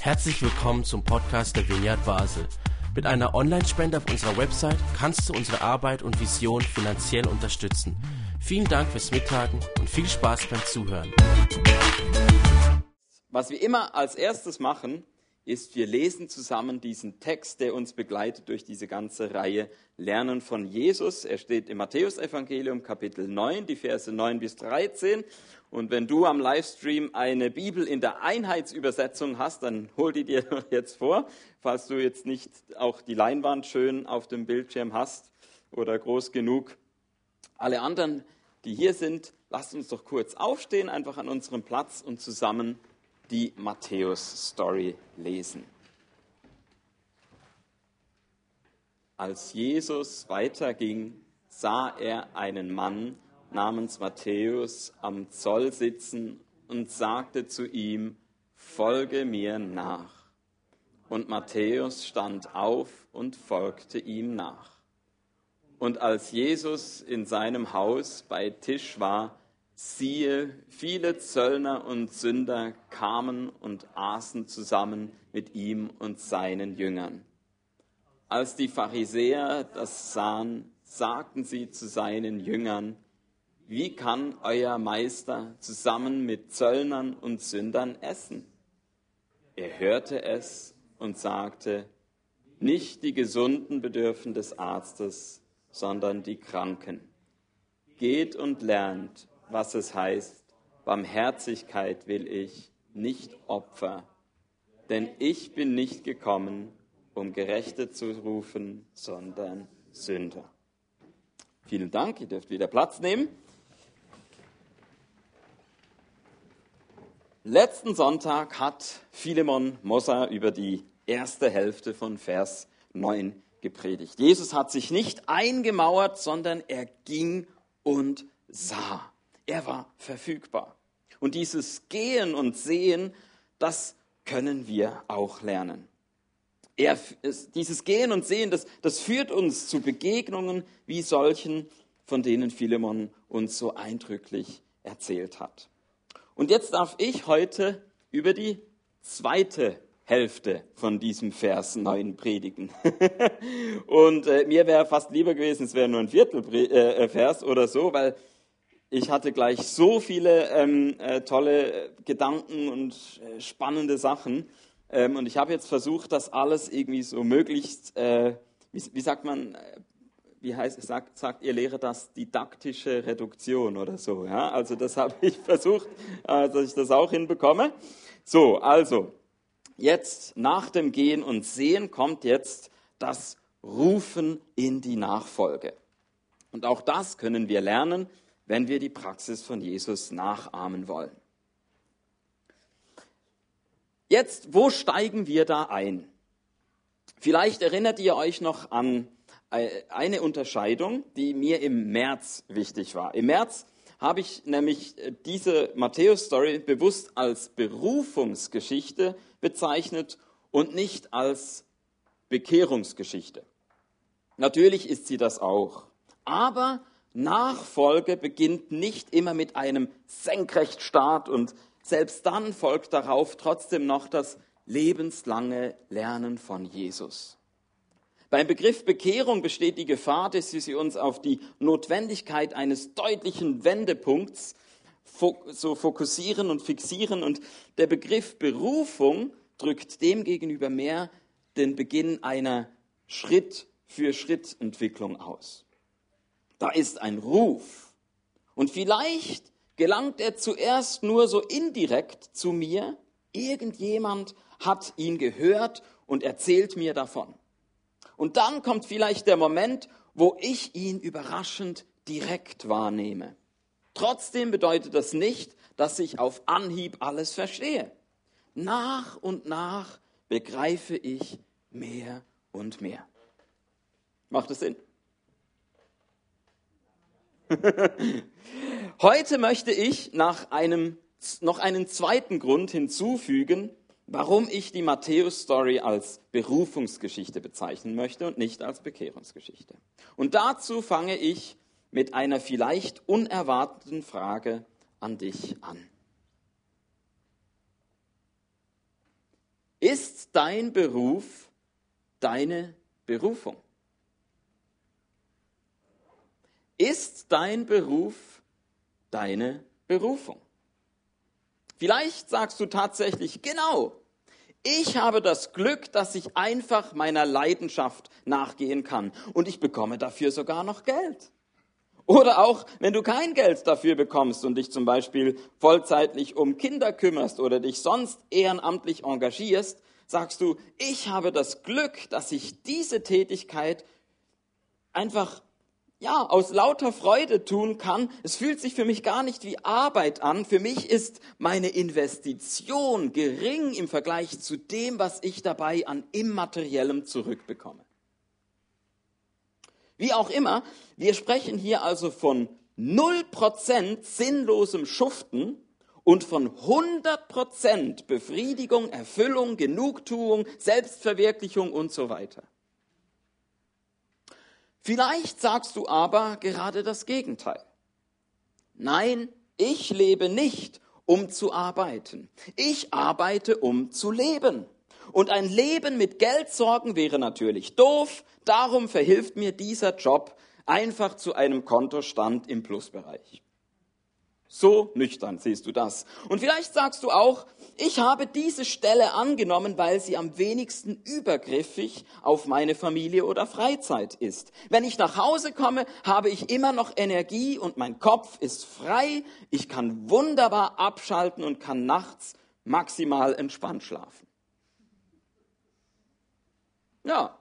Herzlich willkommen zum Podcast der Vineyard Basel. Mit einer Online-Spende auf unserer Website kannst du unsere Arbeit und Vision finanziell unterstützen. Vielen Dank fürs Mittagen und viel Spaß beim Zuhören. Was wir immer als erstes machen, ist, wir lesen zusammen diesen Text, der uns begleitet durch diese ganze Reihe Lernen von Jesus. Er steht im Matthäusevangelium Kapitel 9, die Verse 9 bis 13. Und wenn du am Livestream eine Bibel in der Einheitsübersetzung hast, dann hol die dir jetzt vor, falls du jetzt nicht auch die Leinwand schön auf dem Bildschirm hast oder groß genug. Alle anderen, die hier sind, lasst uns doch kurz aufstehen, einfach an unserem Platz und zusammen die Matthäus-Story lesen. Als Jesus weiterging, sah er einen Mann namens Matthäus am Zoll sitzen und sagte zu ihm, Folge mir nach. Und Matthäus stand auf und folgte ihm nach. Und als Jesus in seinem Haus bei Tisch war, siehe, viele Zöllner und Sünder kamen und aßen zusammen mit ihm und seinen Jüngern. Als die Pharisäer das sahen, sagten sie zu seinen Jüngern, wie kann euer Meister zusammen mit Zöllnern und Sündern essen? Er hörte es und sagte, nicht die Gesunden bedürfen des Arztes, sondern die Kranken. Geht und lernt, was es heißt, Barmherzigkeit will ich, nicht Opfer. Denn ich bin nicht gekommen, um Gerechte zu rufen, sondern Sünder. Vielen Dank, ihr dürft wieder Platz nehmen. Letzten Sonntag hat Philemon Mossa über die erste Hälfte von Vers 9 gepredigt. Jesus hat sich nicht eingemauert, sondern er ging und sah. Er war verfügbar. Und dieses Gehen und Sehen, das können wir auch lernen. Er, dieses Gehen und Sehen, das, das führt uns zu Begegnungen wie solchen, von denen Philemon uns so eindrücklich erzählt hat. Und jetzt darf ich heute über die zweite Hälfte von diesem Vers 9 predigen. und äh, mir wäre fast lieber gewesen, es wäre nur ein Viertelvers äh, oder so, weil ich hatte gleich so viele ähm, äh, tolle Gedanken und äh, spannende Sachen. Ähm, und ich habe jetzt versucht, das alles irgendwie so möglichst, äh, wie, wie, sagt man, äh, wie heißt sagt, sagt ihr Lehrer das, didaktische Reduktion oder so. Ja? Also das habe ich versucht, äh, dass ich das auch hinbekomme. So, also, jetzt nach dem Gehen und Sehen kommt jetzt das Rufen in die Nachfolge. Und auch das können wir lernen wenn wir die Praxis von Jesus nachahmen wollen. Jetzt, wo steigen wir da ein? Vielleicht erinnert ihr euch noch an äh, eine Unterscheidung, die mir im März wichtig war. Im März habe ich nämlich äh, diese Matthäus-Story bewusst als Berufungsgeschichte bezeichnet und nicht als Bekehrungsgeschichte. Natürlich ist sie das auch. Aber Nachfolge beginnt nicht immer mit einem Senkrechtstart und selbst dann folgt darauf trotzdem noch das lebenslange Lernen von Jesus. Beim Begriff Bekehrung besteht die Gefahr, dass sie uns auf die Notwendigkeit eines deutlichen Wendepunkts so fokussieren und fixieren und der Begriff Berufung drückt demgegenüber mehr den Beginn einer Schritt-für-Schritt-Entwicklung aus. Da ist ein Ruf. Und vielleicht gelangt er zuerst nur so indirekt zu mir. Irgendjemand hat ihn gehört und erzählt mir davon. Und dann kommt vielleicht der Moment, wo ich ihn überraschend direkt wahrnehme. Trotzdem bedeutet das nicht, dass ich auf Anhieb alles verstehe. Nach und nach begreife ich mehr und mehr. Macht es Sinn? Heute möchte ich nach einem, noch einen zweiten Grund hinzufügen, warum ich die Matthäus-Story als Berufungsgeschichte bezeichnen möchte und nicht als Bekehrungsgeschichte. Und dazu fange ich mit einer vielleicht unerwarteten Frage an dich an. Ist dein Beruf deine Berufung? Ist dein Beruf deine Berufung? Vielleicht sagst du tatsächlich, genau, ich habe das Glück, dass ich einfach meiner Leidenschaft nachgehen kann und ich bekomme dafür sogar noch Geld. Oder auch, wenn du kein Geld dafür bekommst und dich zum Beispiel vollzeitlich um Kinder kümmerst oder dich sonst ehrenamtlich engagierst, sagst du, ich habe das Glück, dass ich diese Tätigkeit einfach ja, aus lauter Freude tun kann. Es fühlt sich für mich gar nicht wie Arbeit an. Für mich ist meine Investition gering im Vergleich zu dem, was ich dabei an immateriellem zurückbekomme. Wie auch immer, wir sprechen hier also von 0% sinnlosem Schuften und von 100% Befriedigung, Erfüllung, Genugtuung, Selbstverwirklichung und so weiter. Vielleicht sagst du aber gerade das Gegenteil. Nein, ich lebe nicht, um zu arbeiten. Ich arbeite, um zu leben. Und ein Leben mit Geldsorgen wäre natürlich doof. Darum verhilft mir dieser Job einfach zu einem Kontostand im Plusbereich. So nüchtern siehst du das. Und vielleicht sagst du auch, ich habe diese Stelle angenommen, weil sie am wenigsten übergriffig auf meine Familie oder Freizeit ist. Wenn ich nach Hause komme, habe ich immer noch Energie und mein Kopf ist frei. Ich kann wunderbar abschalten und kann nachts maximal entspannt schlafen. Ja,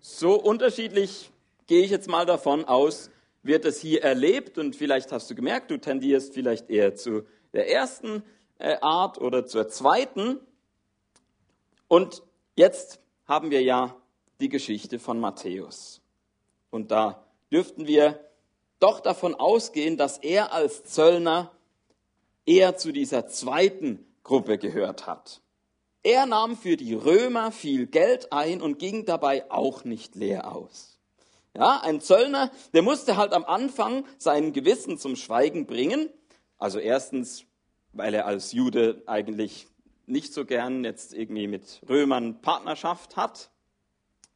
so unterschiedlich gehe ich jetzt mal davon aus, wird es hier erlebt und vielleicht hast du gemerkt, du tendierst vielleicht eher zu der ersten äh, Art oder zur zweiten. Und jetzt haben wir ja die Geschichte von Matthäus. Und da dürften wir doch davon ausgehen, dass er als Zöllner eher zu dieser zweiten Gruppe gehört hat. Er nahm für die Römer viel Geld ein und ging dabei auch nicht leer aus. Ja, ein Zöllner, der musste halt am Anfang sein Gewissen zum Schweigen bringen. Also erstens, weil er als Jude eigentlich nicht so gern jetzt irgendwie mit Römern Partnerschaft hat.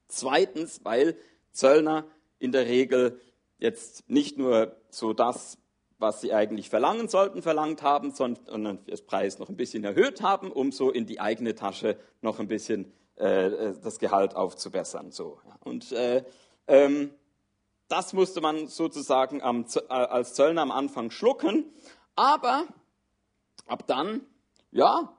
Zweitens, weil Zöllner in der Regel jetzt nicht nur so das, was sie eigentlich verlangen sollten, verlangt haben, sondern das Preis noch ein bisschen erhöht haben, um so in die eigene Tasche noch ein bisschen äh, das Gehalt aufzubessern. So. Und äh, ähm, das musste man sozusagen am, äh, als Zöllner am Anfang schlucken. Aber ab dann, ja,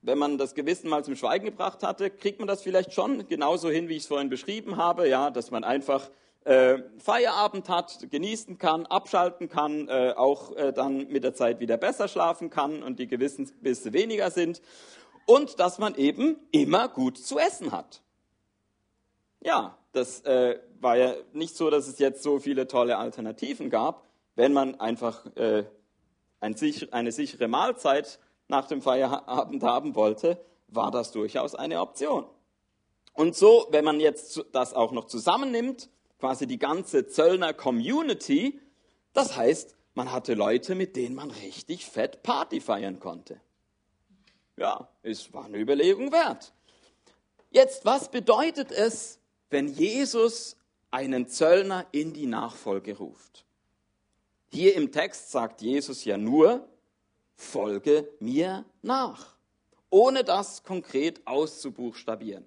wenn man das Gewissen mal zum Schweigen gebracht hatte, kriegt man das vielleicht schon genauso hin, wie ich es vorhin beschrieben habe, ja, dass man einfach äh, Feierabend hat, genießen kann, abschalten kann, äh, auch äh, dann mit der Zeit wieder besser schlafen kann und die Gewissensbisse weniger sind und dass man eben immer gut zu essen hat. Ja, das äh, war ja nicht so, dass es jetzt so viele tolle Alternativen gab. Wenn man einfach äh, ein, eine sichere Mahlzeit nach dem Feierabend haben wollte, war das durchaus eine Option. Und so, wenn man jetzt das auch noch zusammennimmt, quasi die ganze Zöllner Community, das heißt, man hatte Leute, mit denen man richtig fett Party feiern konnte. Ja, es war eine Überlegung wert. Jetzt, was bedeutet es, wenn Jesus einen Zöllner in die Nachfolge ruft. Hier im Text sagt Jesus ja nur, folge mir nach, ohne das konkret auszubuchstabieren.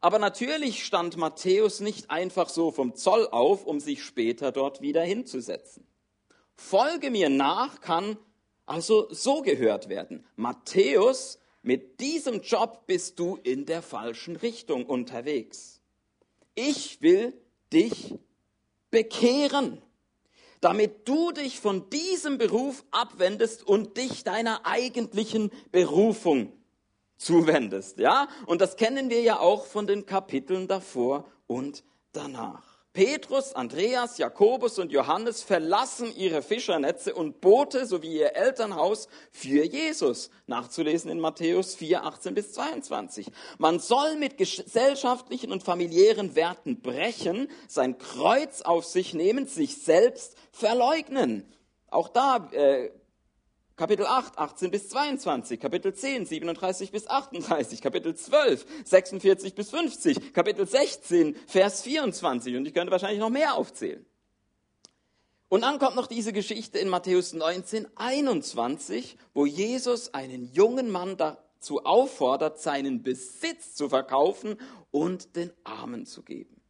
Aber natürlich stand Matthäus nicht einfach so vom Zoll auf, um sich später dort wieder hinzusetzen. Folge mir nach kann also so gehört werden. Matthäus mit diesem Job bist du in der falschen Richtung unterwegs. Ich will dich bekehren, damit du dich von diesem Beruf abwendest und dich deiner eigentlichen Berufung zuwendest, ja? Und das kennen wir ja auch von den Kapiteln davor und danach. Petrus, Andreas, Jakobus und Johannes verlassen ihre Fischernetze und Boote sowie ihr Elternhaus für Jesus. Nachzulesen in Matthäus 4, 18 bis 22. Man soll mit gesellschaftlichen und familiären Werten brechen, sein Kreuz auf sich nehmen, sich selbst verleugnen. Auch da äh, Kapitel 8, 18 bis 22, Kapitel 10, 37 bis 38, Kapitel 12, 46 bis 50, Kapitel 16, Vers 24 und ich könnte wahrscheinlich noch mehr aufzählen. Und dann kommt noch diese Geschichte in Matthäus 19, 21, wo Jesus einen jungen Mann dazu auffordert, seinen Besitz zu verkaufen und den Armen zu geben.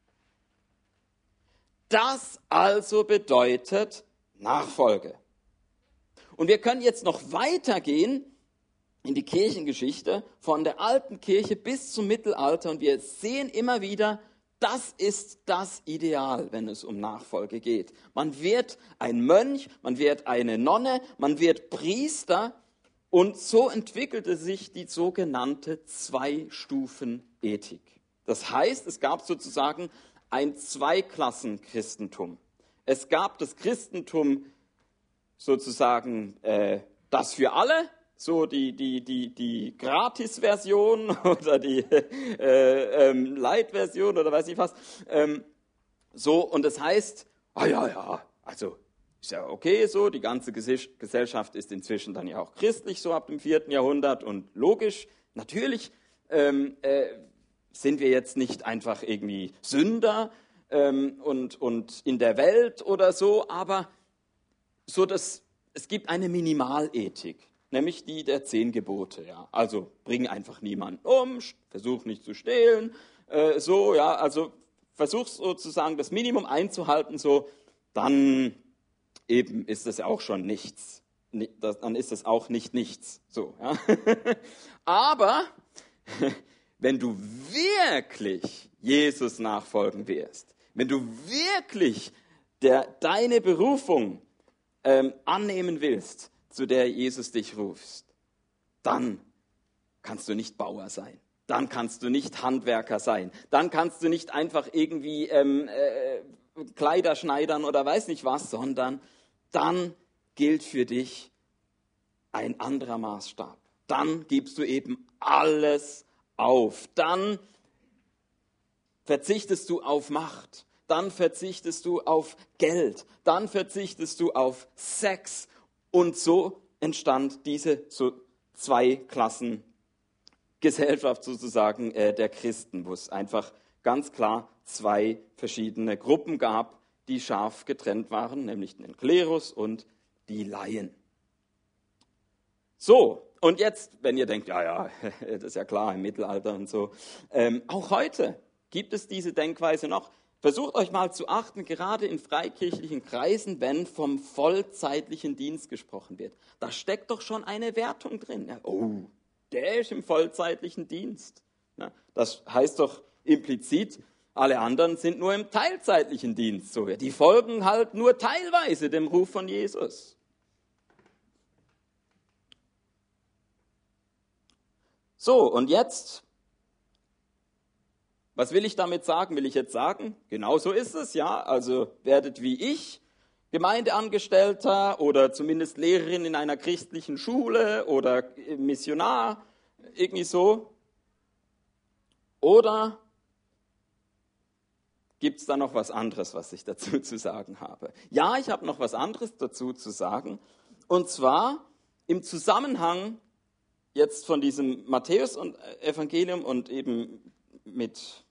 Das also bedeutet Nachfolge. Und wir können jetzt noch weitergehen in die Kirchengeschichte von der alten Kirche bis zum Mittelalter und wir sehen immer wieder, das ist das Ideal, wenn es um Nachfolge geht. Man wird ein Mönch, man wird eine Nonne, man wird Priester und so entwickelte sich die sogenannte Zwei-Stufen-Ethik. Das heißt, es gab sozusagen ein Zweiklassen-Christentum. Es gab das Christentum sozusagen äh, das für alle, so die, die, die, die Gratis-Version oder die äh, ähm, Light-Version oder weiß ich was. Ähm, so, und das heißt, ah ja, ja, also ist ja okay so, die ganze Gesellschaft ist inzwischen dann ja auch christlich, so ab dem vierten Jahrhundert und logisch, natürlich ähm, äh, sind wir jetzt nicht einfach irgendwie Sünder ähm, und, und in der Welt oder so, aber so, dass es gibt eine Minimalethik, nämlich die der zehn Gebote. Ja. Also bring einfach niemanden um, versuch nicht zu stehlen, äh, so, ja, also versuch sozusagen das Minimum einzuhalten, so, dann eben ist das ja auch schon nichts. Dann ist das auch nicht nichts. So, ja. Aber wenn du wirklich Jesus nachfolgen wirst, wenn du wirklich der, deine Berufung ähm, annehmen willst, zu der Jesus dich ruft, dann kannst du nicht Bauer sein. Dann kannst du nicht Handwerker sein. Dann kannst du nicht einfach irgendwie ähm, äh, Kleider schneidern oder weiß nicht was, sondern dann gilt für dich ein anderer Maßstab. Dann gibst du eben alles auf. Dann verzichtest du auf Macht dann verzichtest du auf Geld, dann verzichtest du auf Sex. Und so entstand diese so zwei Klassen Gesellschaft sozusagen äh, der Christen, wo es einfach ganz klar zwei verschiedene Gruppen gab, die scharf getrennt waren, nämlich den Klerus und die Laien. So, und jetzt, wenn ihr denkt, ja, ja, das ist ja klar im Mittelalter und so, ähm, auch heute gibt es diese Denkweise noch. Versucht euch mal zu achten, gerade in freikirchlichen Kreisen, wenn vom vollzeitlichen Dienst gesprochen wird. Da steckt doch schon eine Wertung drin. Ja, oh, der ist im vollzeitlichen Dienst. Ja, das heißt doch implizit, alle anderen sind nur im teilzeitlichen Dienst. So, die folgen halt nur teilweise dem Ruf von Jesus. So, und jetzt was will ich damit sagen? Will ich jetzt sagen? Genau so ist es, ja. Also werdet wie ich Gemeindeangestellter oder zumindest Lehrerin in einer christlichen Schule oder Missionar, irgendwie so. Oder gibt es da noch was anderes, was ich dazu zu sagen habe? Ja, ich habe noch was anderes dazu zu sagen. Und zwar im Zusammenhang jetzt von diesem Matthäus-Evangelium und eben mit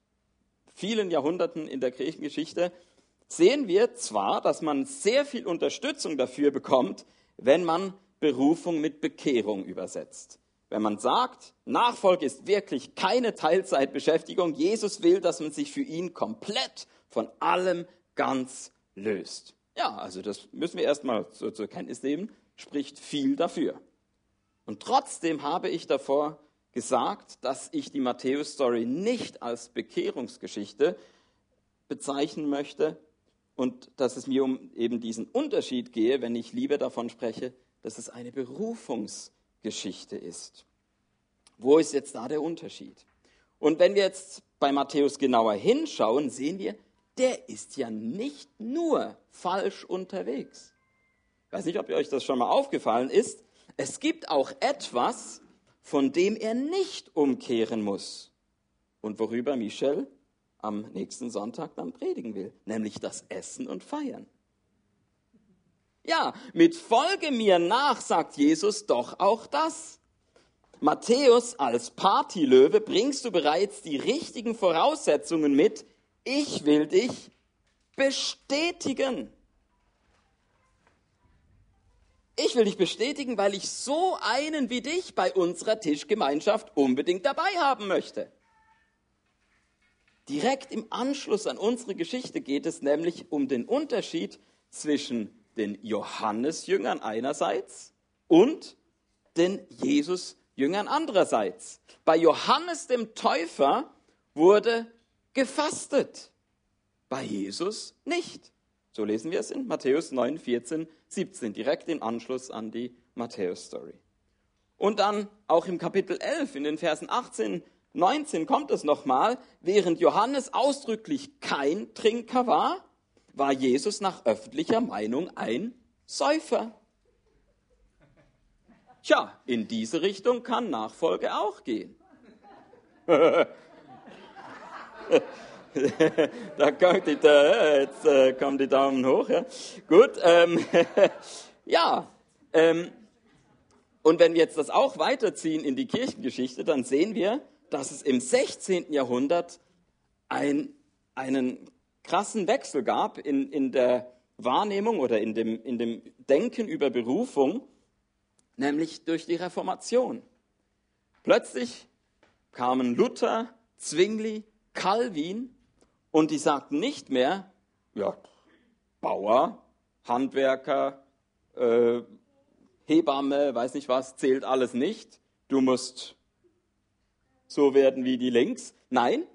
vielen Jahrhunderten in der Kirchengeschichte sehen wir zwar, dass man sehr viel Unterstützung dafür bekommt, wenn man Berufung mit Bekehrung übersetzt. Wenn man sagt, Nachfolge ist wirklich keine Teilzeitbeschäftigung, Jesus will, dass man sich für ihn komplett von allem ganz löst. Ja, also das müssen wir erstmal so zur Kenntnis nehmen, spricht viel dafür. Und trotzdem habe ich davor gesagt, dass ich die Matthäus-Story nicht als Bekehrungsgeschichte bezeichnen möchte und dass es mir um eben diesen Unterschied gehe, wenn ich lieber davon spreche, dass es eine Berufungsgeschichte ist. Wo ist jetzt da der Unterschied? Und wenn wir jetzt bei Matthäus genauer hinschauen, sehen wir, der ist ja nicht nur falsch unterwegs. Ich weiß nicht, ob euch das schon mal aufgefallen ist. Es gibt auch etwas, von dem er nicht umkehren muss und worüber Michel am nächsten Sonntag dann predigen will, nämlich das Essen und Feiern. Ja, mit Folge mir nach sagt Jesus doch auch das. Matthäus als Partylöwe bringst du bereits die richtigen Voraussetzungen mit. Ich will dich bestätigen. Ich will dich bestätigen, weil ich so einen wie dich bei unserer Tischgemeinschaft unbedingt dabei haben möchte. Direkt im Anschluss an unsere Geschichte geht es nämlich um den Unterschied zwischen den Johannesjüngern einerseits und den Jesus-Jüngern andererseits. Bei Johannes dem Täufer wurde gefastet, bei Jesus nicht. So lesen wir es in Matthäus 9, 14, 17, direkt in Anschluss an die Matthäus-Story. Und dann auch im Kapitel 11, in den Versen 18, 19 kommt es nochmal, während Johannes ausdrücklich kein Trinker war, war Jesus nach öffentlicher Meinung ein Säufer. Tja, in diese Richtung kann Nachfolge auch gehen. da kommt die, da, jetzt äh, kommen die Daumen hoch. Ja. Gut, ähm, ja. Ähm, und wenn wir jetzt das auch weiterziehen in die Kirchengeschichte, dann sehen wir, dass es im 16. Jahrhundert ein, einen krassen Wechsel gab in, in der Wahrnehmung oder in dem, in dem Denken über Berufung, nämlich durch die Reformation. Plötzlich kamen Luther, Zwingli, Calvin und die sagten nicht mehr, ja, Bauer, Handwerker, äh, Hebamme, weiß nicht was, zählt alles nicht. Du musst so werden wie die links. Nein,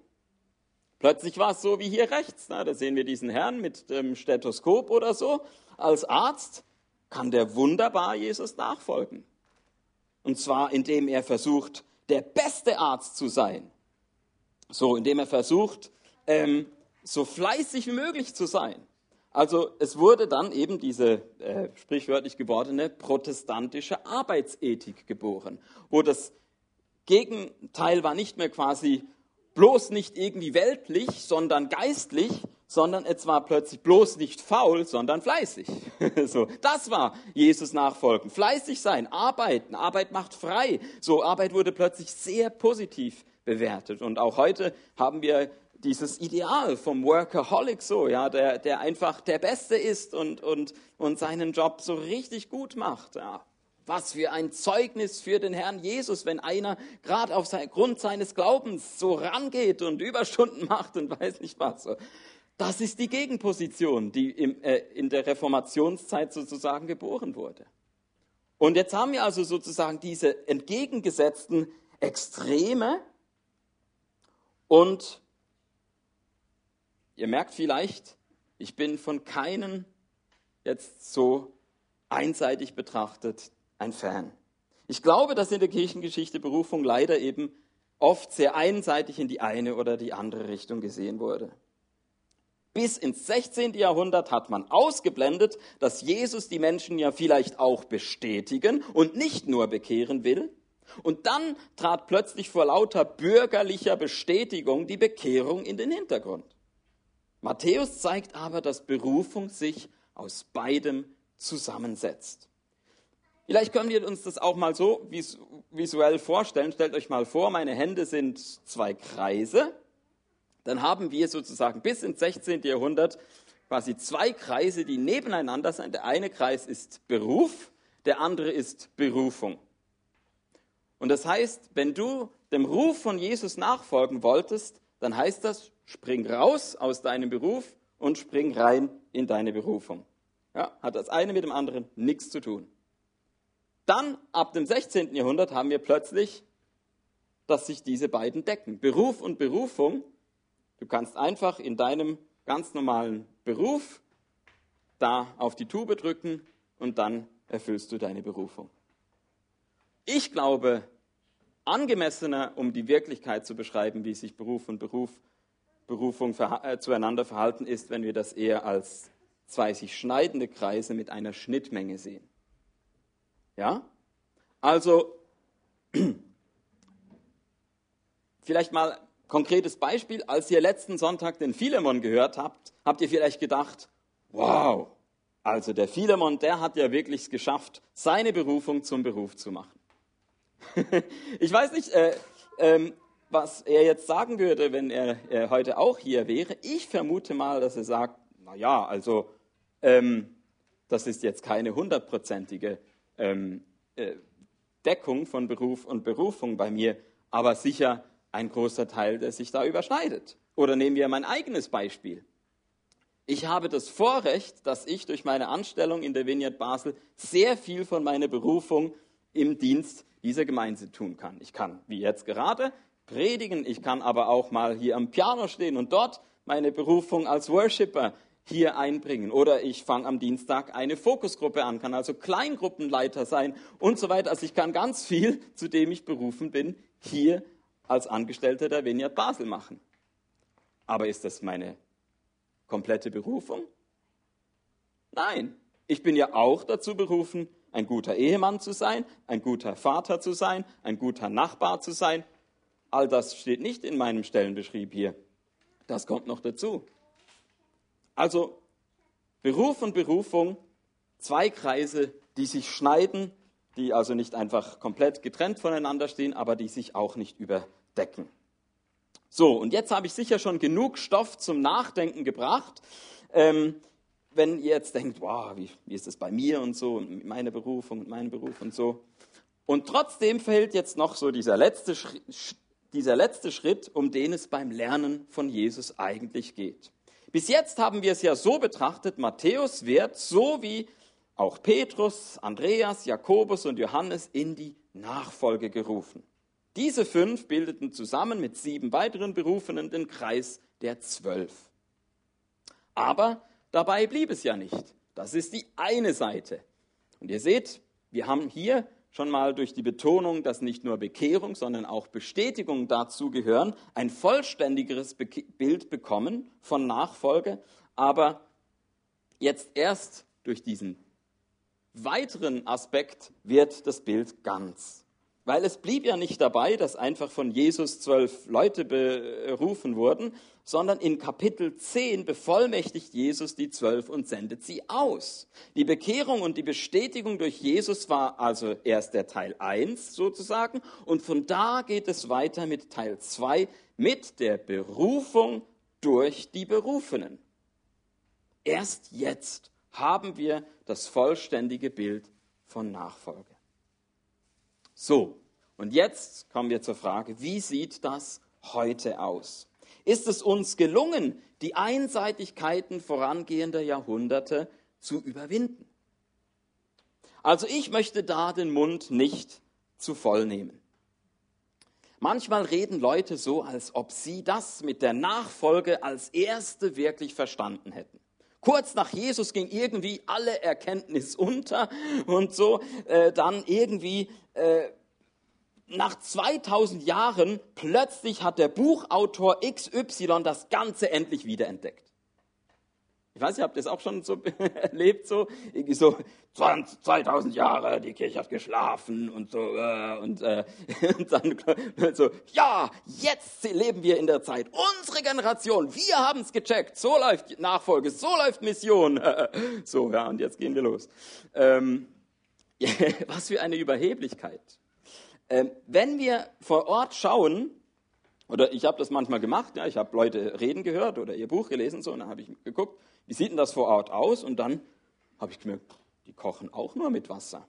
plötzlich war es so wie hier rechts. Na, da sehen wir diesen Herrn mit dem Stethoskop oder so. Als Arzt kann der wunderbar Jesus nachfolgen. Und zwar indem er versucht, der beste Arzt zu sein. So, indem er versucht, ähm, so fleißig wie möglich zu sein. Also es wurde dann eben diese äh, sprichwörtlich gewordene protestantische Arbeitsethik geboren, wo das Gegenteil war nicht mehr quasi bloß nicht irgendwie weltlich, sondern geistlich, sondern es war plötzlich bloß nicht faul, sondern fleißig. so, das war Jesus nachfolgen. Fleißig sein, arbeiten, Arbeit macht frei. So, Arbeit wurde plötzlich sehr positiv bewertet. Und auch heute haben wir dieses Ideal vom Workaholic so, ja, der, der einfach der Beste ist und, und, und seinen Job so richtig gut macht. Ja. Was für ein Zeugnis für den Herrn Jesus, wenn einer gerade auf sein, seines Glaubens so rangeht und Überstunden macht und weiß nicht was. Das ist die Gegenposition, die im, äh, in der Reformationszeit sozusagen geboren wurde. Und jetzt haben wir also sozusagen diese entgegengesetzten Extreme und ihr merkt vielleicht, ich bin von keinen jetzt so einseitig betrachtet ein Fan. Ich glaube, dass in der Kirchengeschichte Berufung leider eben oft sehr einseitig in die eine oder die andere Richtung gesehen wurde. Bis ins 16. Jahrhundert hat man ausgeblendet, dass Jesus die Menschen ja vielleicht auch bestätigen und nicht nur bekehren will, und dann trat plötzlich vor lauter bürgerlicher Bestätigung die Bekehrung in den Hintergrund. Matthäus zeigt aber, dass Berufung sich aus beidem zusammensetzt. Vielleicht können wir uns das auch mal so visuell vorstellen. Stellt euch mal vor, meine Hände sind zwei Kreise. Dann haben wir sozusagen bis ins 16. Jahrhundert quasi zwei Kreise, die nebeneinander sind. Der eine Kreis ist Beruf, der andere ist Berufung. Und das heißt, wenn du dem Ruf von Jesus nachfolgen wolltest, dann heißt das, spring raus aus deinem Beruf und spring rein in deine Berufung. Ja, hat das eine mit dem anderen nichts zu tun. Dann, ab dem 16. Jahrhundert, haben wir plötzlich, dass sich diese beiden decken. Beruf und Berufung. Du kannst einfach in deinem ganz normalen Beruf da auf die Tube drücken und dann erfüllst du deine Berufung. Ich glaube, angemessener, um die Wirklichkeit zu beschreiben, wie sich Beruf und Beruf, Berufung äh, zueinander verhalten, ist, wenn wir das eher als zwei sich schneidende Kreise mit einer Schnittmenge sehen. Ja? Also, vielleicht mal konkretes Beispiel. Als ihr letzten Sonntag den Philemon gehört habt, habt ihr vielleicht gedacht, wow, Also der Philemon, der hat ja wirklich geschafft, seine Berufung zum Beruf zu machen. ich weiß nicht, äh, ähm, was er jetzt sagen würde, wenn er, er, heute auch hier wäre. Ich vermute mal, dass er sagt, na ja, also ähm, das ist jetzt keine hundertprozentige ähm, äh, Deckung von Beruf und Berufung bei mir, aber sicher ein großer Teil, der sich da überschneidet. Oder nehmen wir mein eigenes Beispiel. Ich habe das Vorrecht, dass ich durch meine Anstellung in der Vineyard Basel sehr viel von meiner Berufung im Dienst dieser Gemeinde tun kann. Ich kann, wie jetzt gerade, predigen, ich kann aber auch mal hier am Piano stehen und dort meine Berufung als Worshipper hier einbringen. Oder ich fange am Dienstag eine Fokusgruppe an, kann also Kleingruppenleiter sein und so weiter. Also ich kann ganz viel, zu dem ich berufen bin, hier als Angestellter der Vineyard Basel machen. Aber ist das meine komplette Berufung? Nein, ich bin ja auch dazu berufen, ein guter Ehemann zu sein, ein guter Vater zu sein, ein guter Nachbar zu sein. All das steht nicht in meinem Stellenbeschrieb hier. Das kommt noch dazu. Also Beruf und Berufung, zwei Kreise, die sich schneiden, die also nicht einfach komplett getrennt voneinander stehen, aber die sich auch nicht überdecken. So, und jetzt habe ich sicher schon genug Stoff zum Nachdenken gebracht. Ähm, wenn ihr jetzt denkt, wow, wie, wie ist das bei mir und so, und meine Berufung und mein Beruf und so. Und trotzdem fehlt jetzt noch so dieser letzte, dieser letzte Schritt, um den es beim Lernen von Jesus eigentlich geht. Bis jetzt haben wir es ja so betrachtet, Matthäus wird so wie auch Petrus, Andreas, Jakobus und Johannes in die Nachfolge gerufen. Diese fünf bildeten zusammen mit sieben weiteren Berufenen den Kreis der Zwölf. Aber dabei blieb es ja nicht. Das ist die eine Seite. Und ihr seht, wir haben hier schon mal durch die Betonung, dass nicht nur Bekehrung, sondern auch Bestätigung dazu gehören, ein vollständigeres Bild bekommen von Nachfolge. Aber jetzt erst durch diesen weiteren Aspekt wird das Bild ganz. Weil es blieb ja nicht dabei, dass einfach von Jesus zwölf Leute berufen wurden, sondern in Kapitel 10 bevollmächtigt Jesus die zwölf und sendet sie aus. Die Bekehrung und die Bestätigung durch Jesus war also erst der Teil 1 sozusagen und von da geht es weiter mit Teil 2 mit der Berufung durch die Berufenen. Erst jetzt haben wir das vollständige Bild von Nachfolge. So, und jetzt kommen wir zur Frage, wie sieht das heute aus? Ist es uns gelungen, die Einseitigkeiten vorangehender Jahrhunderte zu überwinden? Also ich möchte da den Mund nicht zu voll nehmen. Manchmal reden Leute so, als ob sie das mit der Nachfolge als erste wirklich verstanden hätten. Kurz nach Jesus ging irgendwie alle Erkenntnis unter und so äh, dann irgendwie äh, nach 2000 Jahren plötzlich hat der Buchautor XY das Ganze endlich wiederentdeckt. Ich weiß, ihr habt das auch schon so erlebt, so, so 20, 2000 Jahre, die Kirche hat geschlafen und so, äh, und, äh, und dann so, ja, jetzt leben wir in der Zeit. Unsere Generation, wir haben es gecheckt. So läuft Nachfolge, so läuft Mission. so, ja, und jetzt gehen wir los. Ähm, was für eine Überheblichkeit. Ähm, wenn wir vor Ort schauen, oder ich habe das manchmal gemacht, ja, ich habe Leute reden gehört oder ihr Buch gelesen, so, und dann habe ich geguckt, wie sieht denn das vor Ort aus? Und dann habe ich gemerkt, die kochen auch nur mit Wasser.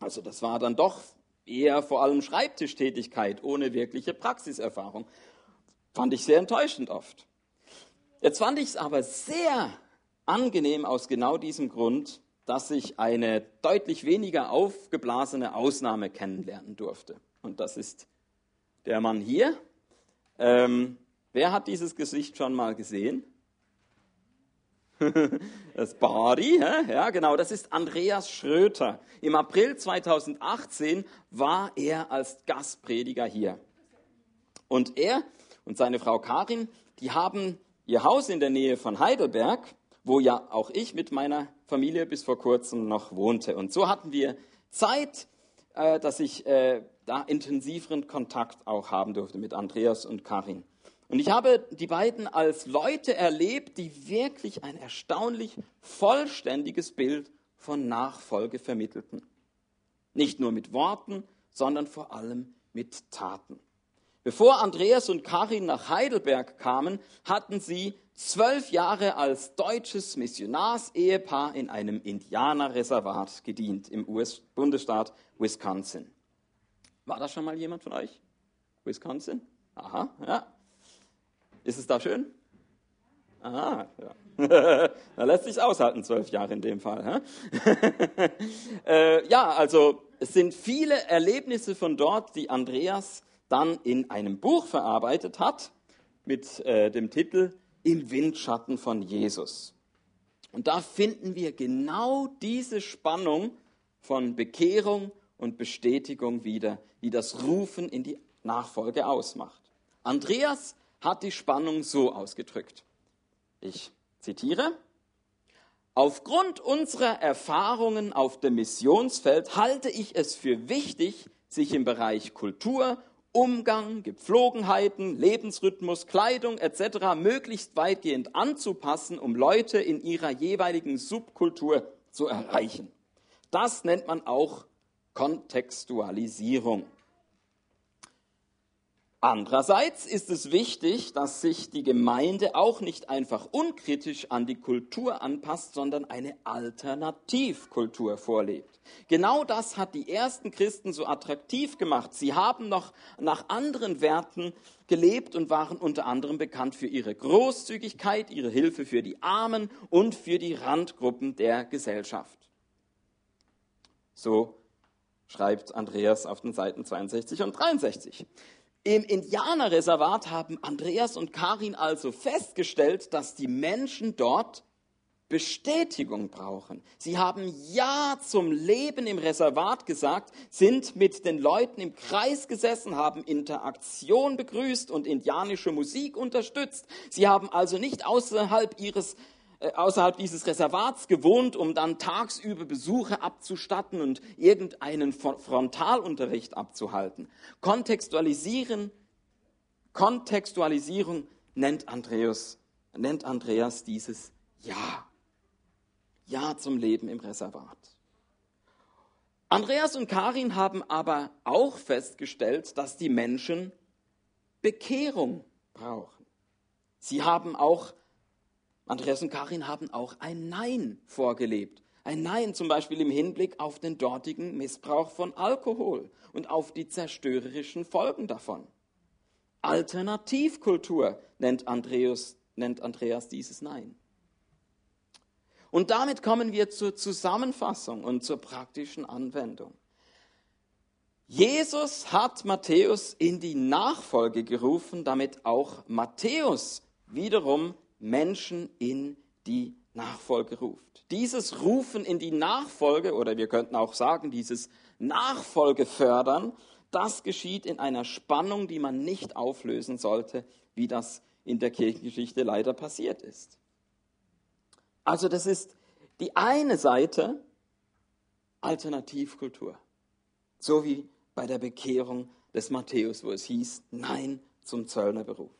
Also das war dann doch eher vor allem Schreibtischtätigkeit ohne wirkliche Praxiserfahrung. Fand ich sehr enttäuschend oft. Jetzt fand ich es aber sehr angenehm aus genau diesem Grund, dass ich eine deutlich weniger aufgeblasene Ausnahme kennenlernen durfte. Und das ist der Mann hier. Ähm, wer hat dieses Gesicht schon mal gesehen? Das Body, ja genau, das ist Andreas Schröter. Im April 2018 war er als Gastprediger hier. Und er und seine Frau Karin, die haben ihr Haus in der Nähe von Heidelberg, wo ja auch ich mit meiner Familie bis vor kurzem noch wohnte. Und so hatten wir Zeit, äh, dass ich äh, da intensiveren Kontakt auch haben durfte mit Andreas und Karin. Und ich habe die beiden als Leute erlebt, die wirklich ein erstaunlich vollständiges Bild von Nachfolge vermittelten. Nicht nur mit Worten, sondern vor allem mit Taten. Bevor Andreas und Karin nach Heidelberg kamen, hatten sie zwölf Jahre als deutsches Missionarsehepaar in einem Indianerreservat gedient im US-Bundesstaat Wisconsin. War da schon mal jemand von euch? Wisconsin? Aha, ja. Ist es da schön? Aha, ja. da lässt sich aushalten, zwölf Jahre in dem Fall. äh, ja, also es sind viele Erlebnisse von dort, die Andreas dann in einem Buch verarbeitet hat mit äh, dem Titel Im Windschatten von Jesus. Und da finden wir genau diese Spannung von Bekehrung und Bestätigung wieder, die das Rufen in die Nachfolge ausmacht. Andreas hat die Spannung so ausgedrückt. Ich zitiere. Aufgrund unserer Erfahrungen auf dem Missionsfeld halte ich es für wichtig, sich im Bereich Kultur, Umgang, Gepflogenheiten, Lebensrhythmus, Kleidung etc. möglichst weitgehend anzupassen, um Leute in ihrer jeweiligen Subkultur zu erreichen. Das nennt man auch Kontextualisierung. Andererseits ist es wichtig, dass sich die Gemeinde auch nicht einfach unkritisch an die Kultur anpasst, sondern eine Alternativkultur vorlebt. Genau das hat die ersten Christen so attraktiv gemacht. Sie haben noch nach anderen Werten gelebt und waren unter anderem bekannt für ihre Großzügigkeit, ihre Hilfe für die Armen und für die Randgruppen der Gesellschaft. So schreibt Andreas auf den Seiten 62 und 63. Im Indianerreservat haben Andreas und Karin also festgestellt, dass die Menschen dort Bestätigung brauchen. Sie haben Ja zum Leben im Reservat gesagt, sind mit den Leuten im Kreis gesessen, haben Interaktion begrüßt und indianische Musik unterstützt. Sie haben also nicht außerhalb ihres äh, außerhalb dieses Reservats gewohnt, um dann tagsüber Besuche abzustatten und irgendeinen Frontalunterricht abzuhalten. Kontextualisieren, Kontextualisierung nennt Andreas, nennt Andreas dieses Ja. Ja zum Leben im Reservat. Andreas und Karin haben aber auch festgestellt, dass die Menschen Bekehrung brauchen. Sie haben auch Andreas und Karin haben auch ein Nein vorgelebt. Ein Nein zum Beispiel im Hinblick auf den dortigen Missbrauch von Alkohol und auf die zerstörerischen Folgen davon. Alternativkultur nennt Andreas, nennt Andreas dieses Nein. Und damit kommen wir zur Zusammenfassung und zur praktischen Anwendung. Jesus hat Matthäus in die Nachfolge gerufen, damit auch Matthäus wiederum Menschen in die Nachfolge ruft. Dieses Rufen in die Nachfolge, oder wir könnten auch sagen, dieses Nachfolgefördern, das geschieht in einer Spannung, die man nicht auflösen sollte, wie das in der Kirchengeschichte leider passiert ist. Also das ist die eine Seite Alternativkultur, so wie bei der Bekehrung des Matthäus, wo es hieß, Nein zum Zöllnerberuf.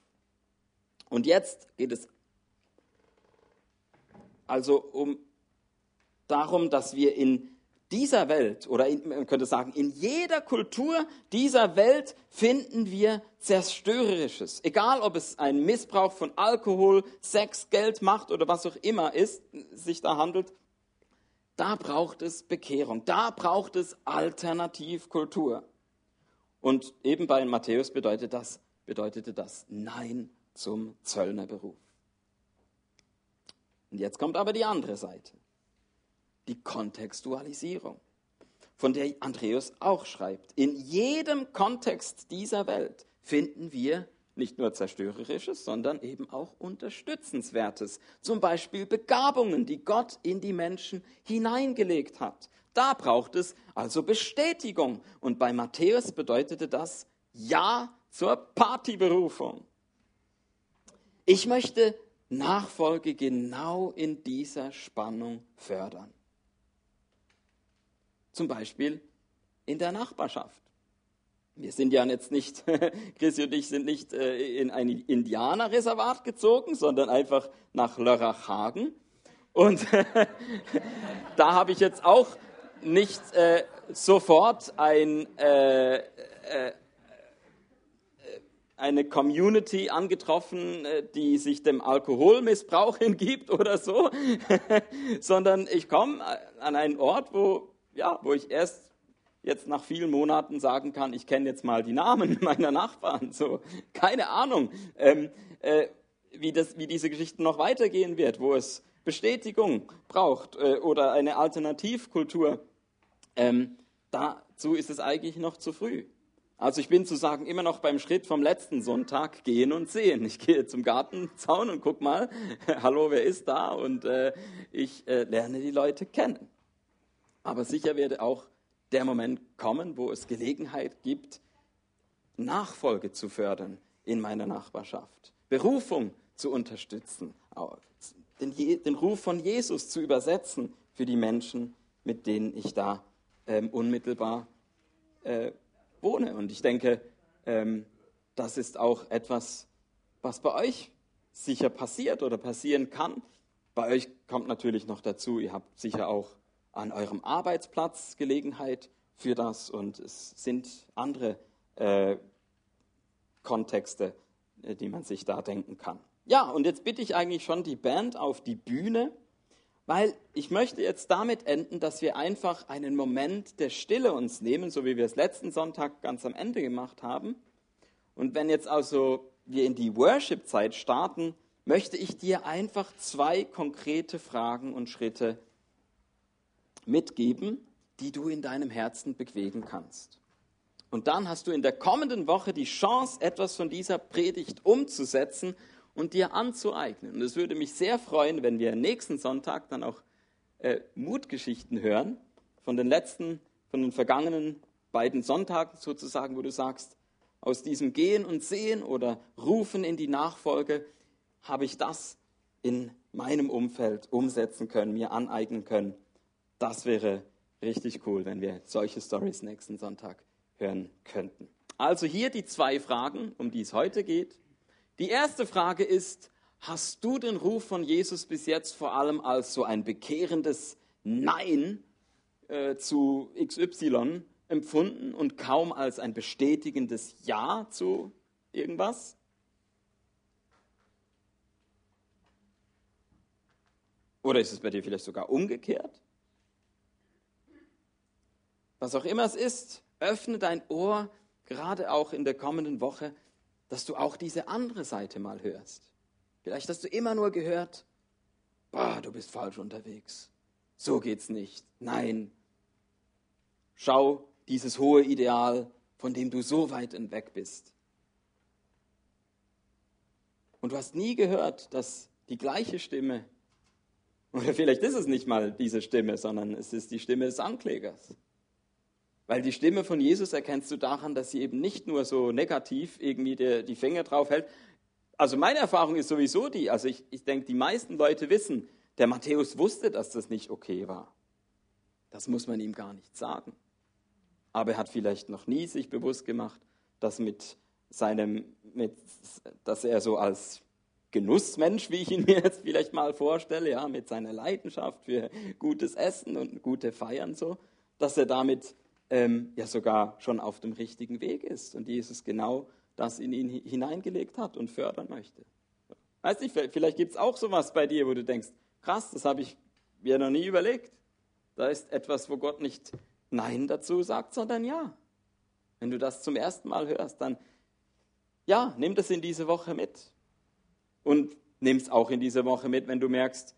Und jetzt geht es also um darum, dass wir in dieser Welt oder in, man könnte sagen, in jeder Kultur dieser Welt finden wir Zerstörerisches. Egal, ob es ein Missbrauch von Alkohol, Sex, Geld, Macht oder was auch immer ist, sich da handelt. Da braucht es Bekehrung. Da braucht es Alternativkultur. Und eben bei Matthäus bedeutet das, bedeutete das Nein zum Zöllnerberuf. Und jetzt kommt aber die andere Seite, die Kontextualisierung, von der Andreas auch schreibt. In jedem Kontext dieser Welt finden wir nicht nur zerstörerisches, sondern eben auch unterstützenswertes. Zum Beispiel Begabungen, die Gott in die Menschen hineingelegt hat. Da braucht es also Bestätigung. Und bei Matthäus bedeutete das Ja zur Partyberufung. Ich möchte Nachfolge genau in dieser Spannung fördern. Zum Beispiel in der Nachbarschaft. Wir sind ja jetzt nicht, Christi und ich sind nicht äh, in ein Indianerreservat gezogen, sondern einfach nach Lörrachhagen. Und da habe ich jetzt auch nicht äh, sofort ein, äh, äh, eine Community angetroffen, äh, die sich dem Alkoholmissbrauch hingibt oder so, sondern ich komme an einen Ort, wo, ja, wo ich erst jetzt nach vielen Monaten sagen kann, ich kenne jetzt mal die Namen meiner Nachbarn. So, keine Ahnung, ähm, äh, wie, das, wie diese Geschichte noch weitergehen wird, wo es Bestätigung braucht äh, oder eine Alternativkultur. Ähm, dazu ist es eigentlich noch zu früh. Also ich bin zu sagen immer noch beim Schritt vom letzten Sonntag gehen und sehen. Ich gehe zum Gartenzaun und guck mal, hallo, wer ist da? Und äh, ich äh, lerne die Leute kennen. Aber sicher werde auch der Moment kommen, wo es Gelegenheit gibt, Nachfolge zu fördern in meiner Nachbarschaft, Berufung zu unterstützen, den, den Ruf von Jesus zu übersetzen für die Menschen, mit denen ich da ähm, unmittelbar äh, wohne. Und ich denke, ähm, das ist auch etwas, was bei euch sicher passiert oder passieren kann. Bei euch kommt natürlich noch dazu, ihr habt sicher auch an eurem Arbeitsplatz Gelegenheit für das und es sind andere äh, Kontexte, äh, die man sich da denken kann. Ja, und jetzt bitte ich eigentlich schon die Band auf die Bühne, weil ich möchte jetzt damit enden, dass wir einfach einen Moment der Stille uns nehmen, so wie wir es letzten Sonntag ganz am Ende gemacht haben. Und wenn jetzt also wir in die Worship-Zeit starten, möchte ich dir einfach zwei konkrete Fragen und Schritte mitgeben, die du in deinem Herzen bewegen kannst. Und dann hast du in der kommenden Woche die Chance, etwas von dieser Predigt umzusetzen und dir anzueignen. Und es würde mich sehr freuen, wenn wir nächsten Sonntag dann auch äh, Mutgeschichten hören von den letzten, von den vergangenen beiden Sonntagen sozusagen, wo du sagst, aus diesem Gehen und Sehen oder Rufen in die Nachfolge habe ich das in meinem Umfeld umsetzen können, mir aneignen können das wäre richtig cool, wenn wir solche Stories nächsten Sonntag hören könnten. Also hier die zwei Fragen, um die es heute geht. Die erste Frage ist, hast du den Ruf von Jesus bis jetzt vor allem als so ein bekehrendes Nein äh, zu XY empfunden und kaum als ein bestätigendes Ja zu irgendwas? Oder ist es bei dir vielleicht sogar umgekehrt? Was auch immer es ist, öffne dein Ohr, gerade auch in der kommenden Woche, dass du auch diese andere Seite mal hörst. Vielleicht hast du immer nur gehört, boah, du bist falsch unterwegs. So geht's nicht. Nein. Schau dieses hohe Ideal, von dem du so weit entweg bist. Und du hast nie gehört, dass die gleiche Stimme, oder vielleicht ist es nicht mal diese Stimme, sondern es ist die Stimme des Anklägers. Weil die Stimme von Jesus erkennst du daran, dass sie eben nicht nur so negativ irgendwie die, die Finger drauf hält. Also meine Erfahrung ist sowieso die, also ich, ich denke, die meisten Leute wissen, der Matthäus wusste, dass das nicht okay war. Das muss man ihm gar nicht sagen. Aber er hat vielleicht noch nie sich bewusst gemacht, dass mit seinem, mit, dass er so als Genussmensch, wie ich ihn mir jetzt vielleicht mal vorstelle, ja, mit seiner Leidenschaft für gutes Essen und gute Feiern so, dass er damit ähm, ja sogar schon auf dem richtigen Weg ist und Jesus genau das in ihn hineingelegt hat und fördern möchte. Weiß nicht, vielleicht gibt es auch sowas bei dir, wo du denkst, krass, das habe ich mir noch nie überlegt. Da ist etwas, wo Gott nicht Nein dazu sagt, sondern Ja. Wenn du das zum ersten Mal hörst, dann ja, nimm das in diese Woche mit. Und nimm es auch in diese Woche mit, wenn du merkst,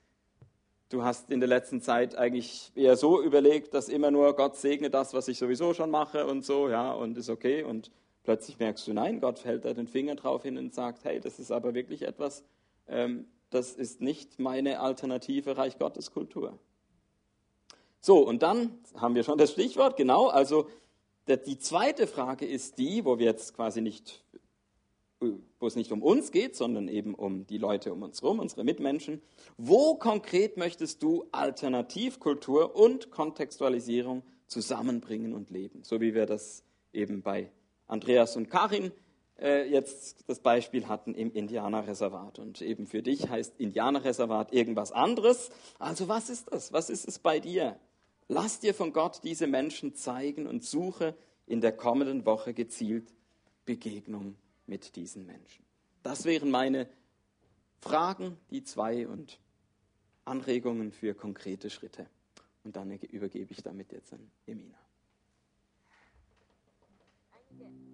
du hast in der letzten Zeit eigentlich eher so überlegt, dass immer nur Gott segne das, was ich sowieso schon mache und so, ja, und ist okay. Und plötzlich merkst du, nein, Gott fällt da den Finger drauf hin und sagt, hey, das ist aber wirklich etwas, ähm, das ist nicht meine alternative Reich Gottes Kultur. So, und dann haben wir schon das Stichwort, genau, also die zweite Frage ist die, wo wir jetzt quasi nicht wo es nicht um uns geht, sondern eben um die Leute um uns herum, unsere Mitmenschen. Wo konkret möchtest du Alternativkultur und Kontextualisierung zusammenbringen und leben? So wie wir das eben bei Andreas und Karin äh, jetzt das Beispiel hatten im Indianerreservat. Und eben für dich heißt Indianerreservat irgendwas anderes. Also was ist das? Was ist es bei dir? Lass dir von Gott diese Menschen zeigen und suche in der kommenden Woche gezielt Begegnung mit diesen Menschen? Das wären meine Fragen, die zwei und Anregungen für konkrete Schritte. Und dann übergebe ich damit jetzt an Emina. Danke.